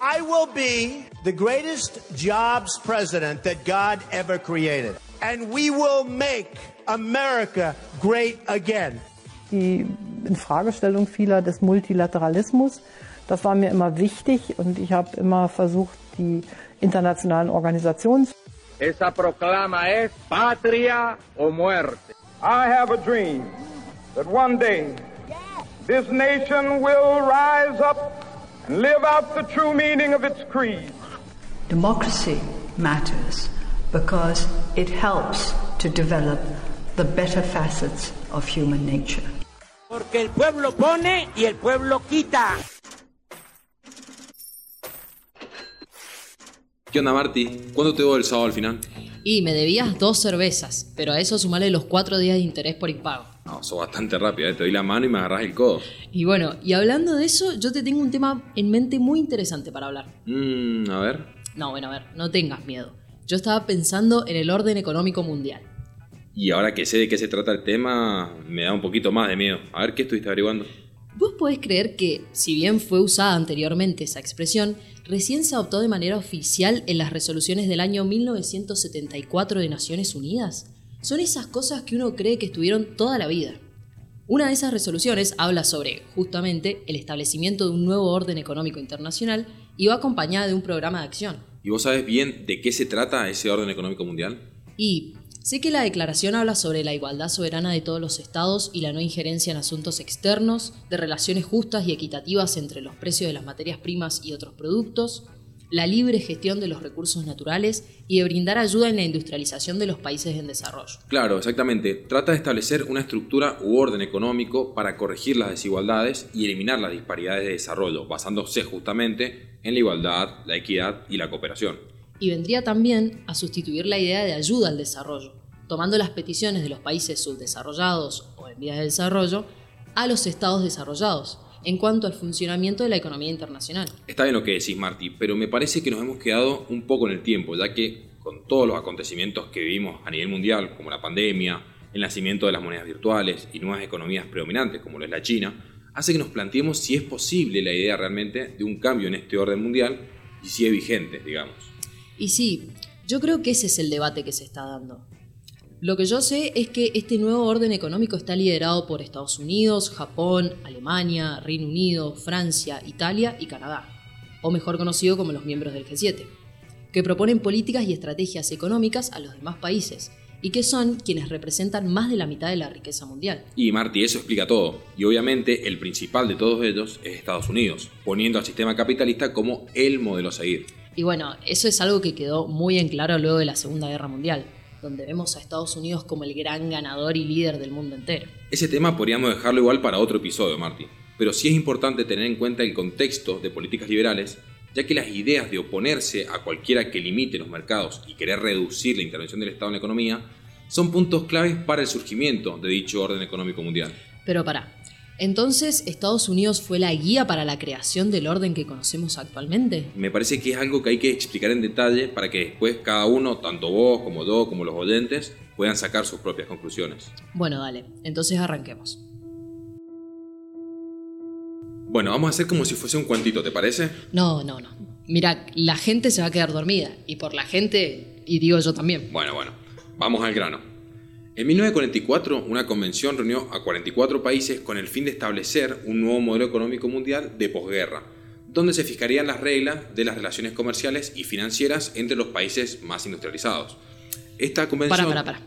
I will be the greatest jobs president that God ever created. And we will make America great again. Die Infragestellung vieler des Multilateralismus, das war mir immer wichtig und ich habe immer versucht, die internationalen Organisationen. Esa proclama es patria o muerte. I have a dream that one day this nation will rise up live out the true meaning of its creed. Democracy matters because it helps to develop the better facets of human nature. Porque el pueblo pone y el pueblo quita. ¿Qué onda, Marty? ¿Cuánto te doy el sábado al final? Y me debías dos cervezas, pero a eso sumale los cuatro días de interés por impago. No, sos bastante rápido, ¿eh? te doy la mano y me agarras el codo. Y bueno, y hablando de eso, yo te tengo un tema en mente muy interesante para hablar. Mmm, a ver. No, bueno, a ver, no tengas miedo. Yo estaba pensando en el orden económico mundial. Y ahora que sé de qué se trata el tema, me da un poquito más de miedo. A ver, ¿qué estuviste averiguando? Vos podés creer que, si bien fue usada anteriormente esa expresión, recién se adoptó de manera oficial en las resoluciones del año 1974 de Naciones Unidas. Son esas cosas que uno cree que estuvieron toda la vida. Una de esas resoluciones habla sobre, justamente, el establecimiento de un nuevo orden económico internacional y va acompañada de un programa de acción. ¿Y vos sabés bien de qué se trata ese orden económico mundial? Y sé que la declaración habla sobre la igualdad soberana de todos los estados y la no injerencia en asuntos externos, de relaciones justas y equitativas entre los precios de las materias primas y otros productos, la libre gestión de los recursos naturales y de brindar ayuda en la industrialización de los países en desarrollo. Claro, exactamente. Trata de establecer una estructura u orden económico para corregir las desigualdades y eliminar las disparidades de desarrollo, basándose justamente en la igualdad, la equidad y la cooperación. Y vendría también a sustituir la idea de ayuda al desarrollo, tomando las peticiones de los países subdesarrollados o en vías de desarrollo a los estados desarrollados en cuanto al funcionamiento de la economía internacional. Está bien lo que decís, Marty, pero me parece que nos hemos quedado un poco en el tiempo, ya que con todos los acontecimientos que vivimos a nivel mundial, como la pandemia, el nacimiento de las monedas virtuales y nuevas economías predominantes, como lo es la China, hace que nos planteemos si es posible la idea realmente de un cambio en este orden mundial y si es vigente, digamos. Y sí, yo creo que ese es el debate que se está dando. Lo que yo sé es que este nuevo orden económico está liderado por Estados Unidos, Japón, Alemania, Reino Unido, Francia, Italia y Canadá, o mejor conocido como los miembros del G7, que proponen políticas y estrategias económicas a los demás países, y que son quienes representan más de la mitad de la riqueza mundial. Y Marty, eso explica todo. Y obviamente el principal de todos ellos es Estados Unidos, poniendo al sistema capitalista como el modelo a seguir. Y bueno, eso es algo que quedó muy en claro luego de la Segunda Guerra Mundial donde vemos a Estados Unidos como el gran ganador y líder del mundo entero. Ese tema podríamos dejarlo igual para otro episodio, Marty, pero sí es importante tener en cuenta el contexto de políticas liberales, ya que las ideas de oponerse a cualquiera que limite los mercados y querer reducir la intervención del Estado en la economía son puntos claves para el surgimiento de dicho orden económico mundial. Pero para, entonces, ¿Estados Unidos fue la guía para la creación del orden que conocemos actualmente? Me parece que es algo que hay que explicar en detalle para que después cada uno, tanto vos como yo, como los oyentes, puedan sacar sus propias conclusiones. Bueno, dale, entonces arranquemos. Bueno, vamos a hacer como si fuese un cuantito, ¿te parece? No, no, no. Mira, la gente se va a quedar dormida. Y por la gente, y digo yo también. Bueno, bueno, vamos al grano. En 1944, una convención reunió a 44 países con el fin de establecer un nuevo modelo económico mundial de posguerra, donde se fijarían las reglas de las relaciones comerciales y financieras entre los países más industrializados. Esta convención... Para, para, para.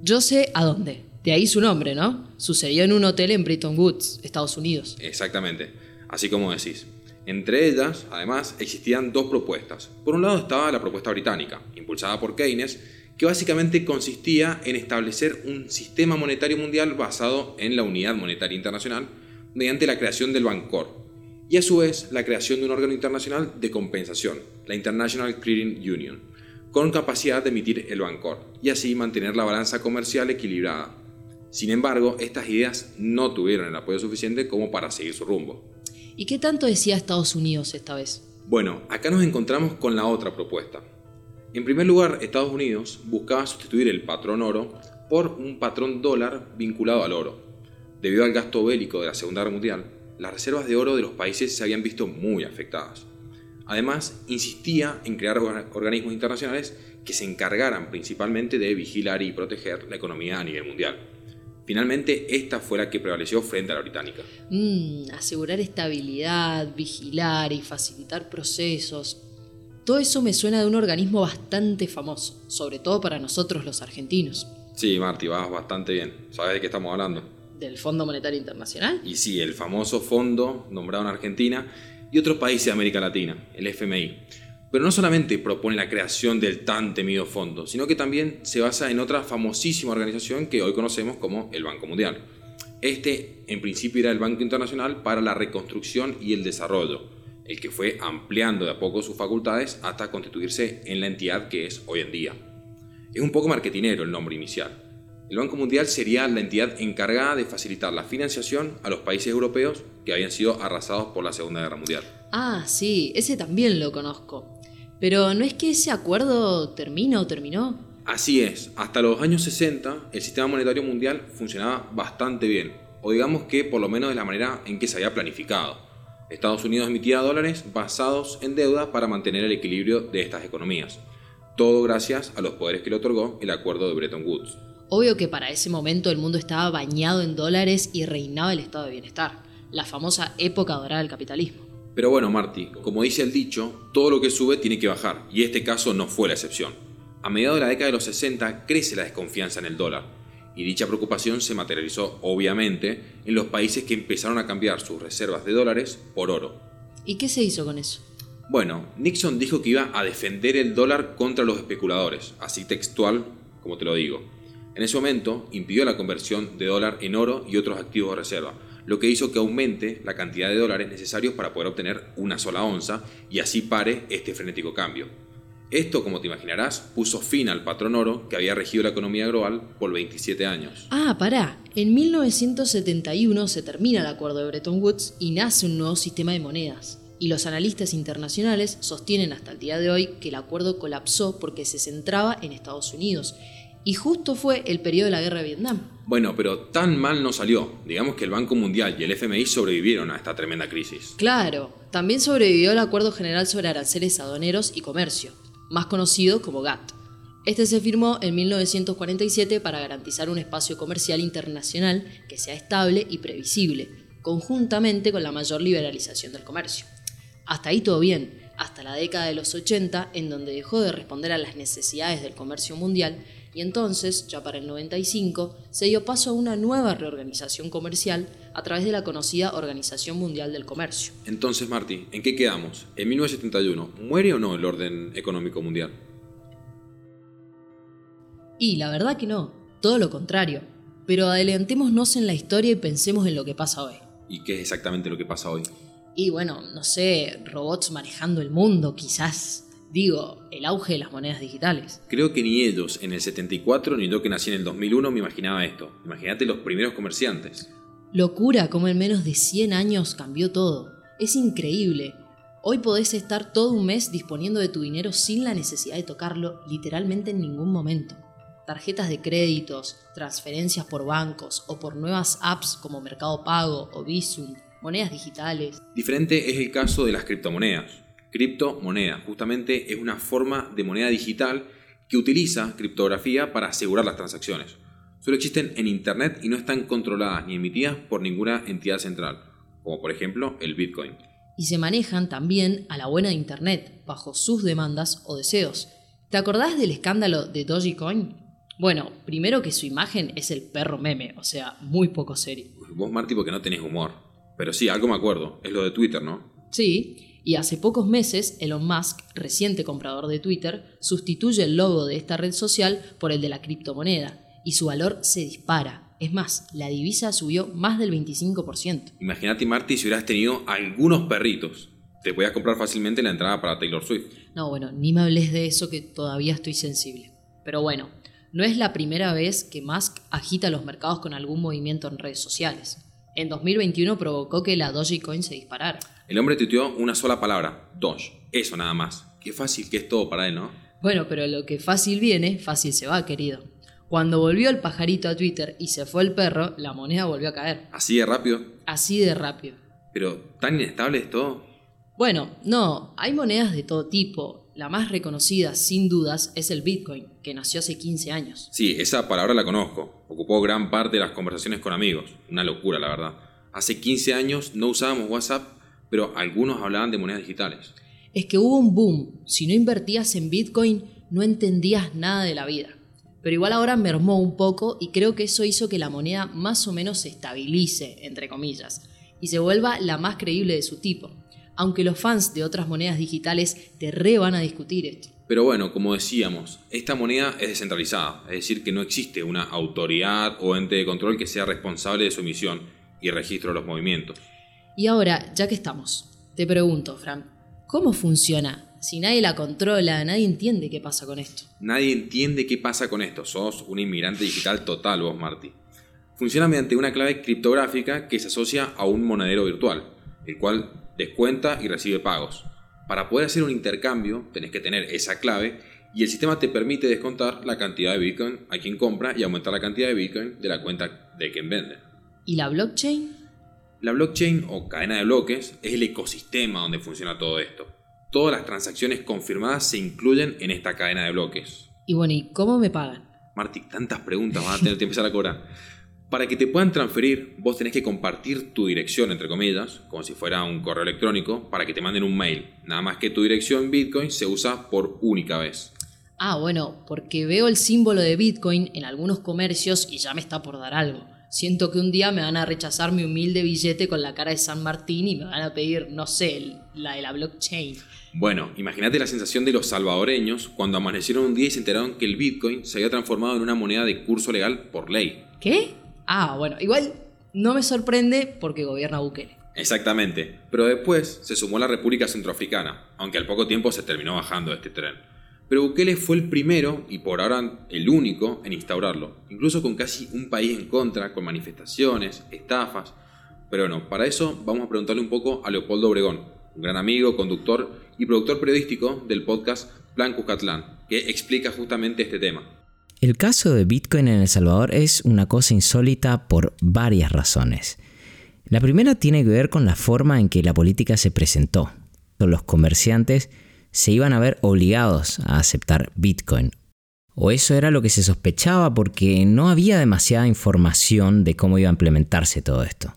Yo sé a dónde. De ahí su nombre, ¿no? Sucedió en un hotel en Bretton Woods, Estados Unidos. Exactamente, así como decís. Entre ellas, además, existían dos propuestas. Por un lado estaba la propuesta británica, impulsada por Keynes, que básicamente consistía en establecer un sistema monetario mundial basado en la unidad monetaria internacional mediante la creación del Bancor y a su vez la creación de un órgano internacional de compensación, la International Clearing Union, con capacidad de emitir el Bancor y así mantener la balanza comercial equilibrada. Sin embargo, estas ideas no tuvieron el apoyo suficiente como para seguir su rumbo. ¿Y qué tanto decía Estados Unidos esta vez? Bueno, acá nos encontramos con la otra propuesta, en primer lugar, Estados Unidos buscaba sustituir el patrón oro por un patrón dólar vinculado al oro. Debido al gasto bélico de la Segunda Guerra Mundial, las reservas de oro de los países se habían visto muy afectadas. Además, insistía en crear organismos internacionales que se encargaran principalmente de vigilar y proteger la economía a nivel mundial. Finalmente, esta fue la que prevaleció frente a la británica. Mm, asegurar estabilidad, vigilar y facilitar procesos. Todo eso me suena de un organismo bastante famoso, sobre todo para nosotros los argentinos. Sí, Marty, vas bastante bien. ¿Sabes de qué estamos hablando? ¿Del Fondo Monetario Internacional? Y sí, el famoso fondo nombrado en Argentina y otros países de América Latina, el FMI. Pero no solamente propone la creación del tan temido fondo, sino que también se basa en otra famosísima organización que hoy conocemos como el Banco Mundial. Este, en principio, era el Banco Internacional para la Reconstrucción y el Desarrollo, el que fue ampliando de a poco sus facultades hasta constituirse en la entidad que es hoy en día. Es un poco marketinero el nombre inicial. El Banco Mundial sería la entidad encargada de facilitar la financiación a los países europeos que habían sido arrasados por la Segunda Guerra Mundial. Ah, sí, ese también lo conozco. Pero ¿no es que ese acuerdo termina o terminó? Así es, hasta los años 60 el sistema monetario mundial funcionaba bastante bien, o digamos que por lo menos de la manera en que se había planificado. Estados Unidos emitía dólares basados en deuda para mantener el equilibrio de estas economías. Todo gracias a los poderes que le otorgó el acuerdo de Bretton Woods. Obvio que para ese momento el mundo estaba bañado en dólares y reinaba el estado de bienestar, la famosa época dorada del capitalismo. Pero bueno, Marty, como dice el dicho, todo lo que sube tiene que bajar, y este caso no fue la excepción. A mediados de la década de los 60 crece la desconfianza en el dólar, y dicha preocupación se materializó obviamente en los países que empezaron a cambiar sus reservas de dólares por oro. ¿Y qué se hizo con eso? Bueno, Nixon dijo que iba a defender el dólar contra los especuladores, así textual como te lo digo. En ese momento impidió la conversión de dólar en oro y otros activos de reserva, lo que hizo que aumente la cantidad de dólares necesarios para poder obtener una sola onza y así pare este frenético cambio. Esto, como te imaginarás, puso fin al patrón oro que había regido la economía global por 27 años. Ah, pará. En 1971 se termina el acuerdo de Bretton Woods y nace un nuevo sistema de monedas. Y los analistas internacionales sostienen hasta el día de hoy que el acuerdo colapsó porque se centraba en Estados Unidos y justo fue el periodo de la guerra de Vietnam. Bueno, pero tan mal no salió. Digamos que el Banco Mundial y el FMI sobrevivieron a esta tremenda crisis. Claro, también sobrevivió el Acuerdo General sobre Aranceles Aduaneros y Comercio, más conocido como GATT. Este se firmó en 1947 para garantizar un espacio comercial internacional que sea estable y previsible, conjuntamente con la mayor liberalización del comercio. Hasta ahí todo bien, hasta la década de los 80, en donde dejó de responder a las necesidades del comercio mundial y entonces, ya para el 95, se dio paso a una nueva reorganización comercial a través de la conocida Organización Mundial del Comercio. Entonces, Marty, ¿en qué quedamos? En 1971, ¿muere o no el orden económico mundial? Y la verdad que no, todo lo contrario. Pero adelantémonos en la historia y pensemos en lo que pasa hoy. ¿Y qué es exactamente lo que pasa hoy? Y bueno, no sé, robots manejando el mundo, quizás. Digo, el auge de las monedas digitales. Creo que ni ellos en el 74 ni yo que nací en el 2001 me imaginaba esto. Imagínate los primeros comerciantes. Locura como en menos de 100 años cambió todo. Es increíble. Hoy podés estar todo un mes disponiendo de tu dinero sin la necesidad de tocarlo literalmente en ningún momento. Tarjetas de créditos, transferencias por bancos o por nuevas apps como Mercado Pago o Visum, monedas digitales. Diferente es el caso de las criptomonedas. Criptomoneda, justamente es una forma de moneda digital que utiliza criptografía para asegurar las transacciones. Solo existen en Internet y no están controladas ni emitidas por ninguna entidad central, como por ejemplo el Bitcoin. Y se manejan también a la buena de Internet, bajo sus demandas o deseos. ¿Te acordás del escándalo de Dogecoin? Bueno, primero que su imagen es el perro meme, o sea, muy poco serio. Vos, Marty, porque no tenés humor. Pero sí, algo me acuerdo. Es lo de Twitter, ¿no? Sí, y hace pocos meses Elon Musk, reciente comprador de Twitter, sustituye el logo de esta red social por el de la criptomoneda y su valor se dispara. Es más, la divisa subió más del 25%. Imagínate, Marty, si hubieras tenido algunos perritos. Te podías comprar fácilmente la entrada para Taylor Swift. No, bueno, ni me hables de eso que todavía estoy sensible. Pero bueno, no es la primera vez que Musk agita los mercados con algún movimiento en redes sociales. En 2021 provocó que la Dogecoin se disparara. El hombre tuiteó una sola palabra, Doge. Eso nada más. Qué fácil que es todo para él, ¿no? Bueno, pero lo que fácil viene, fácil se va, querido. Cuando volvió el pajarito a Twitter y se fue el perro, la moneda volvió a caer. ¿Así de rápido? Así de rápido. Pero, ¿tan inestable es todo? Bueno, no, hay monedas de todo tipo. La más reconocida, sin dudas, es el Bitcoin, que nació hace 15 años. Sí, esa palabra la conozco. Ocupó gran parte de las conversaciones con amigos. Una locura, la verdad. Hace 15 años no usábamos WhatsApp, pero algunos hablaban de monedas digitales. Es que hubo un boom. Si no invertías en Bitcoin, no entendías nada de la vida. Pero igual ahora mermó un poco y creo que eso hizo que la moneda más o menos se estabilice, entre comillas, y se vuelva la más creíble de su tipo aunque los fans de otras monedas digitales te re van a discutir esto. Pero bueno, como decíamos, esta moneda es descentralizada, es decir, que no existe una autoridad o ente de control que sea responsable de su emisión y registro de los movimientos. Y ahora, ya que estamos, te pregunto, Fran, ¿cómo funciona? Si nadie la controla, nadie entiende qué pasa con esto. Nadie entiende qué pasa con esto. Sos un inmigrante digital total vos, Marty. Funciona mediante una clave criptográfica que se asocia a un monedero virtual, el cual descuenta y recibe pagos. Para poder hacer un intercambio tenés que tener esa clave y el sistema te permite descontar la cantidad de Bitcoin a quien compra y aumentar la cantidad de Bitcoin de la cuenta de quien vende. ¿Y la blockchain? La blockchain o cadena de bloques es el ecosistema donde funciona todo esto. Todas las transacciones confirmadas se incluyen en esta cadena de bloques. Y bueno, ¿y cómo me pagan? Marty, tantas preguntas, vas a tener que empezar a cobrar. Para que te puedan transferir, vos tenés que compartir tu dirección, entre comillas, como si fuera un correo electrónico, para que te manden un mail. Nada más que tu dirección Bitcoin se usa por única vez. Ah, bueno, porque veo el símbolo de Bitcoin en algunos comercios y ya me está por dar algo. Siento que un día me van a rechazar mi humilde billete con la cara de San Martín y me van a pedir, no sé, la de la blockchain. Bueno, imagínate la sensación de los salvadoreños cuando amanecieron un día y se enteraron que el Bitcoin se había transformado en una moneda de curso legal por ley. ¿Qué? Ah, bueno, igual no me sorprende porque gobierna Bukele. Exactamente, pero después se sumó la República Centroafricana, aunque al poco tiempo se terminó bajando este tren. Pero Bukele fue el primero y por ahora el único en instaurarlo, incluso con casi un país en contra, con manifestaciones, estafas. Pero bueno, para eso vamos a preguntarle un poco a Leopoldo Obregón, un gran amigo, conductor y productor periodístico del podcast Plan Cuscatlán, que explica justamente este tema. El caso de Bitcoin en El Salvador es una cosa insólita por varias razones. La primera tiene que ver con la forma en que la política se presentó. Los comerciantes se iban a ver obligados a aceptar Bitcoin. O eso era lo que se sospechaba porque no había demasiada información de cómo iba a implementarse todo esto.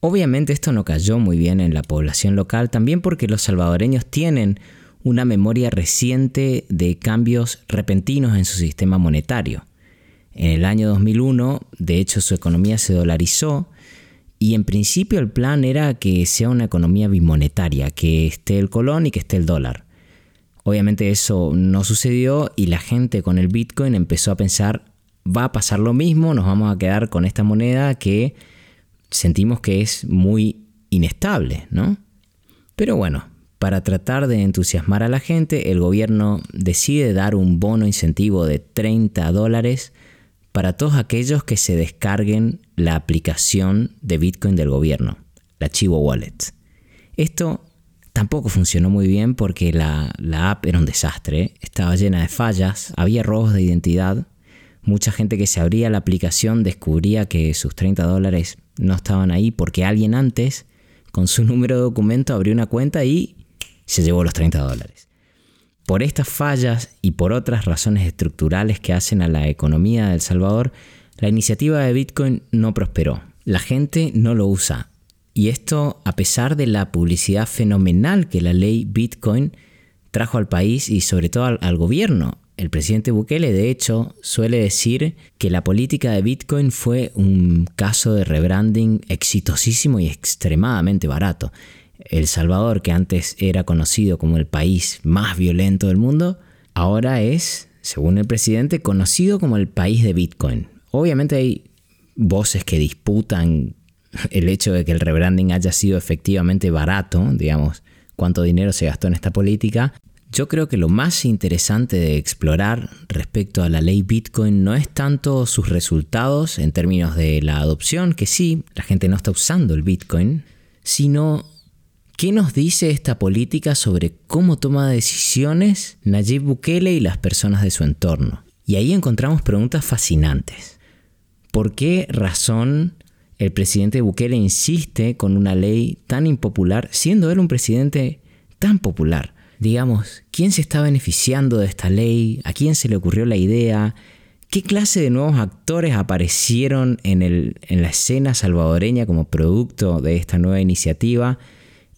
Obviamente esto no cayó muy bien en la población local, también porque los salvadoreños tienen una memoria reciente de cambios repentinos en su sistema monetario. En el año 2001, de hecho, su economía se dolarizó y en principio el plan era que sea una economía bimonetaria, que esté el colón y que esté el dólar. Obviamente eso no sucedió y la gente con el Bitcoin empezó a pensar, va a pasar lo mismo, nos vamos a quedar con esta moneda que sentimos que es muy inestable, ¿no? Pero bueno, para tratar de entusiasmar a la gente, el gobierno decide dar un bono incentivo de 30 dólares para todos aquellos que se descarguen la aplicación de Bitcoin del gobierno, la Chivo Wallet. Esto tampoco funcionó muy bien porque la, la app era un desastre, estaba llena de fallas, había robos de identidad, mucha gente que se abría la aplicación descubría que sus 30 dólares no estaban ahí porque alguien antes con su número de documento abrió una cuenta y se llevó los 30 dólares. Por estas fallas y por otras razones estructurales que hacen a la economía de El Salvador, la iniciativa de Bitcoin no prosperó. La gente no lo usa. Y esto a pesar de la publicidad fenomenal que la ley Bitcoin trajo al país y sobre todo al, gobierno. El presidente Bukele, de hecho, suele decir que la política de Bitcoin fue un caso de rebranding exitosísimo y extremadamente barato. El Salvador, que antes era conocido como el país más violento del mundo, ahora es, según el presidente, conocido como el país de Bitcoin. Obviamente hay voces que disputan el hecho de que el rebranding haya sido efectivamente barato, digamos, cuánto dinero se gastó en esta política. Yo creo que lo más interesante de explorar respecto a la ley Bitcoin no es tanto sus resultados en términos de la adopción, que sí, la gente no está usando el Bitcoin, sino ¿Qué nos dice esta política sobre cómo toma decisiones Nayib Bukele y las personas de su entorno? Y ahí encontramos preguntas fascinantes. ¿Por qué razón el presidente Bukele insiste con una ley tan impopular, siendo él un presidente tan popular. Digamos, ¿quién se está beneficiando de esta ley? ¿A quién se le ocurrió la idea? ¿Qué clase de nuevos actores aparecieron en, en la escena salvadoreña como producto de esta nueva iniciativa?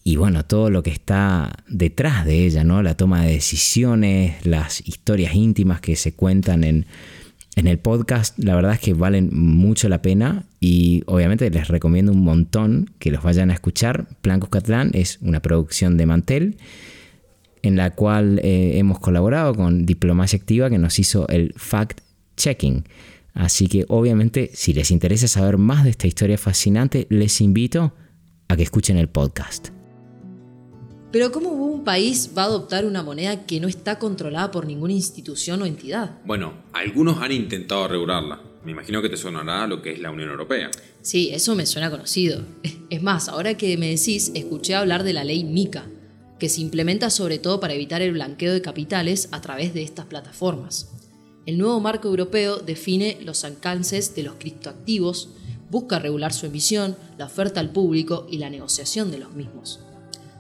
Y bueno, todo lo que está detrás de ella, ¿no? La toma de decisiones, las historias íntimas que se cuentan en, en el podcast, la verdad es que valen mucho la pena y obviamente les recomiendo un montón que los vayan a escuchar. Plan Cuscatlán es una producción de Mantel en la cual eh, hemos colaborado con Diplomacia Activa que nos hizo el fact-checking. Así que obviamente si les interesa saber más de esta historia fascinante, les invito a que escuchen el podcast. Pero ¿cómo un país va a adoptar una moneda que no está controlada por ninguna institución o entidad? Bueno, algunos han intentado regularla. Me imagino que te sonará lo que es la Unión Europea. Sí, eso me suena conocido. Es más, ahora que me decís, escuché hablar de la ley MICA, que se implementa sobre todo para evitar el blanqueo de capitales a través de estas plataformas. El nuevo marco europeo define los alcances de los criptoactivos, busca regular su emisión, la oferta al público y la negociación de los mismos.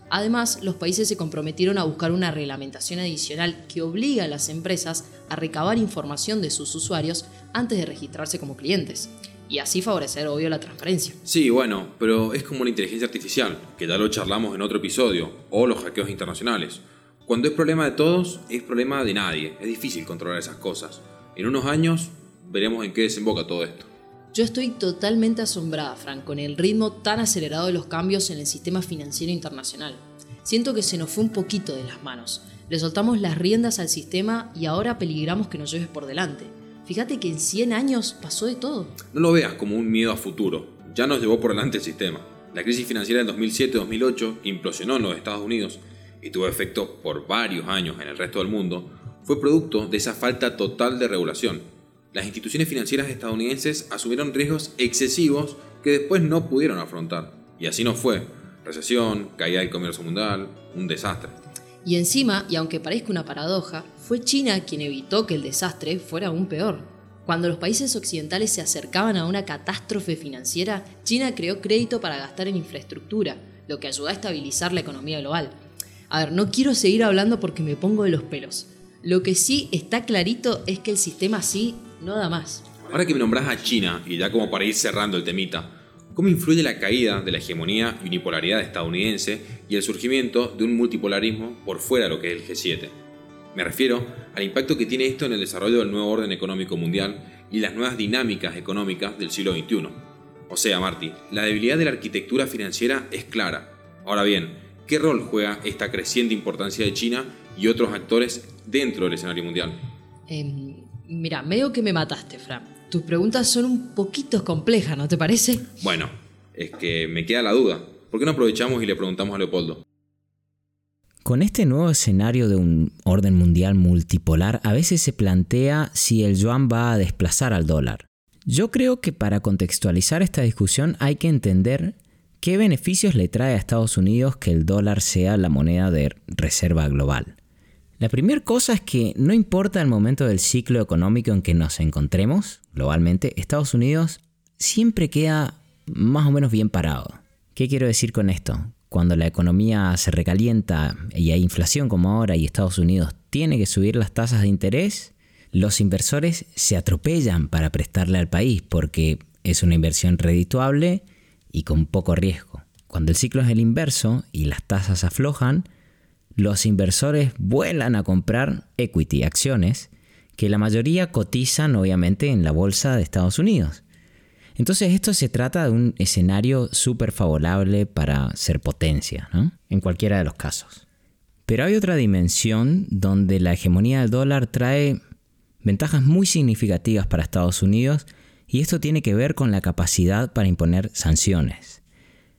Además, los países se comprometieron a buscar una reglamentación adicional que obliga a las empresas a recabar información de sus usuarios antes de registrarse como clientes, y así favorecer, obvio, la transparencia. Sí, bueno, pero es como la inteligencia artificial, que ya lo charlamos en otro episodio, o los hackeos internacionales. Cuando es problema de todos, es problema de nadie, es difícil controlar esas cosas. En unos años veremos en qué desemboca todo esto. Yo estoy totalmente asombrada, Frank, con el ritmo tan acelerado de los cambios en el sistema financiero internacional. Siento que se nos fue un poquito de las manos. Le soltamos las riendas al sistema y ahora peligramos que nos lleves por delante. Fíjate que en 100 años pasó de todo. No lo veas como un miedo a futuro. Ya nos llevó por delante el sistema. La crisis financiera del 2007-2008, que implosionó en los Estados Unidos y tuvo efecto por varios años en el resto del mundo, fue producto de esa falta total de regulación las instituciones financieras estadounidenses asumieron riesgos excesivos que después no pudieron afrontar. Y así no fue. Recesión, caída del comercio mundial, un desastre. Y encima, y aunque parezca una paradoja, fue China quien evitó que el desastre fuera aún peor. Cuando los países occidentales se acercaban a una catástrofe financiera, China creó crédito para gastar en infraestructura, lo que ayudó a estabilizar la economía global. A ver, no quiero seguir hablando porque me pongo de los pelos. Lo que sí está clarito es que el sistema así no da más. Ahora que me nombras a China, y ya como para ir cerrando el temita, ¿cómo influye la caída de la hegemonía y unipolaridad estadounidense y el surgimiento de un multipolarismo por fuera de lo que es el G7? Me refiero al impacto que tiene esto en el desarrollo del nuevo orden económico mundial y las nuevas dinámicas económicas del siglo XXI. O sea, Marty, la debilidad de la arquitectura financiera es clara. Ahora bien, ¿qué rol juega esta creciente importancia de China y otros actores dentro del escenario mundial? Em, Mira, medio que me mataste, Fran. Tus preguntas son un poquito complejas, ¿no te parece? Bueno, es que me queda la duda. ¿Por qué no aprovechamos y le preguntamos a Leopoldo? Con este nuevo escenario de un orden mundial multipolar, a veces se plantea si el yuan va a desplazar al dólar. Yo creo que para contextualizar esta discusión hay que entender qué beneficios le trae a Estados Unidos que el dólar sea la moneda de reserva global. La primera cosa es que no importa el momento del ciclo económico en que nos encontremos, globalmente, Estados Unidos siempre queda más o menos bien parado. ¿Qué quiero decir con esto? Cuando la economía se recalienta y hay inflación como ahora y Estados Unidos tiene que subir las tasas de interés, los inversores se atropellan para prestarle al país porque es una inversión redituable y con poco riesgo. Cuando el ciclo es el inverso y las tasas aflojan, los inversores vuelan a comprar equity, acciones, que la mayoría cotizan obviamente en la bolsa de Estados Unidos. Entonces esto se trata de un escenario súper favorable para ser potencia, ¿no? en cualquiera de los casos. Pero hay otra dimensión donde la hegemonía del dólar trae ventajas muy significativas para Estados Unidos y esto tiene que ver con la capacidad para imponer sanciones.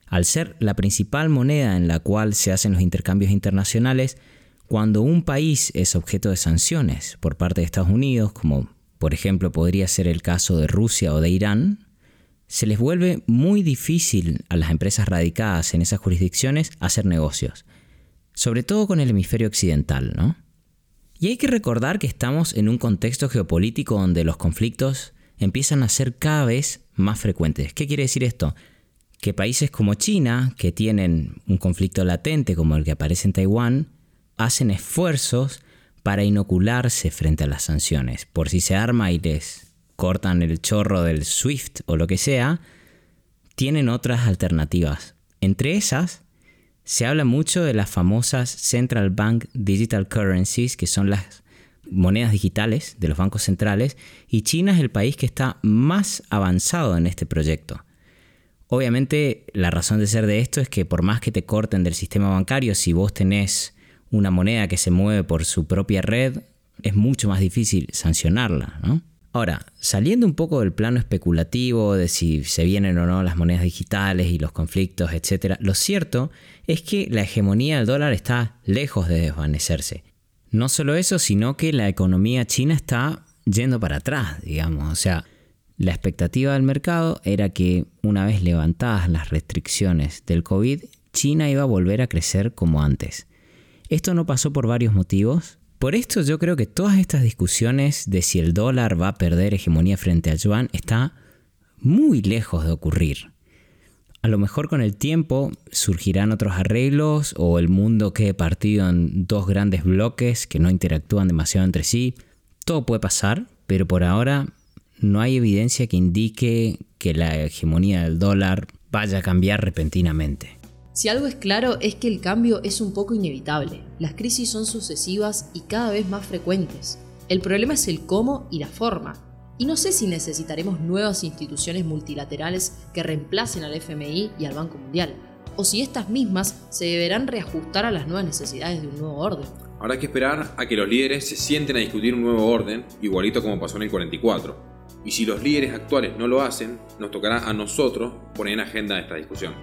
Al ser la principal moneda en la cual se hacen los intercambios internacionales, cuando un país es objeto de sanciones por parte de Estados Unidos, como por ejemplo podría ser el caso de Rusia o de Irán, se les vuelve muy difícil a las empresas radicadas en esas jurisdicciones hacer negocios, sobre todo con el hemisferio occidental, ¿no? Y hay que recordar que estamos en un contexto geopolítico donde los conflictos empiezan a ser cada vez más frecuentes. ¿Qué quiere decir esto? Que países como China, que tienen un conflicto latente como el que aparece en Taiwán, hacen esfuerzos para inocularse frente a las sanciones. Por si se arma y les cortan el chorro del SWIFT o lo que sea, tienen otras alternativas. Entre esas, se habla mucho de las famosas Central Bank Digital Currencies, que son las monedas digitales de los bancos centrales, y China es el país que está más avanzado en este proyecto. Obviamente la razón de ser de esto es que por más que te corten del sistema bancario, si vos tenés una moneda que se mueve por su propia red, es mucho más difícil sancionarla, ¿no? Ahora, saliendo un poco del plano especulativo de si se vienen o no las monedas digitales y los conflictos, etc., lo cierto es que la hegemonía del dólar está lejos de desvanecerse. No solo eso, sino que la economía china está yendo para atrás, digamos. O sea, la expectativa del mercado era que una vez levantadas las restricciones del COVID, China iba a volver a crecer como antes. Esto no pasó por varios motivos. Por esto yo creo que todas estas discusiones de si el dólar va a perder hegemonía frente al yuan está muy lejos de ocurrir. A lo mejor con el tiempo surgirán otros arreglos o el mundo quede partido en dos grandes bloques que no interactúan demasiado entre sí. Todo puede pasar, pero por ahora no hay evidencia que indique que la hegemonía del dólar vaya a cambiar repentinamente. Si algo es claro es que el cambio es un poco inevitable. Las crisis son sucesivas y cada vez más frecuentes. El problema es el cómo y la forma. Y no sé si necesitaremos nuevas instituciones multilaterales que reemplacen al FMI y al Banco Mundial, o si estas mismas se deberán reajustar a las nuevas necesidades de un nuevo orden. Habrá que esperar a que los líderes se sienten a discutir un nuevo orden, igualito como pasó en el 44. Y si los líderes actuales no lo hacen, nos tocará a nosotros poner en agenda esta discusión.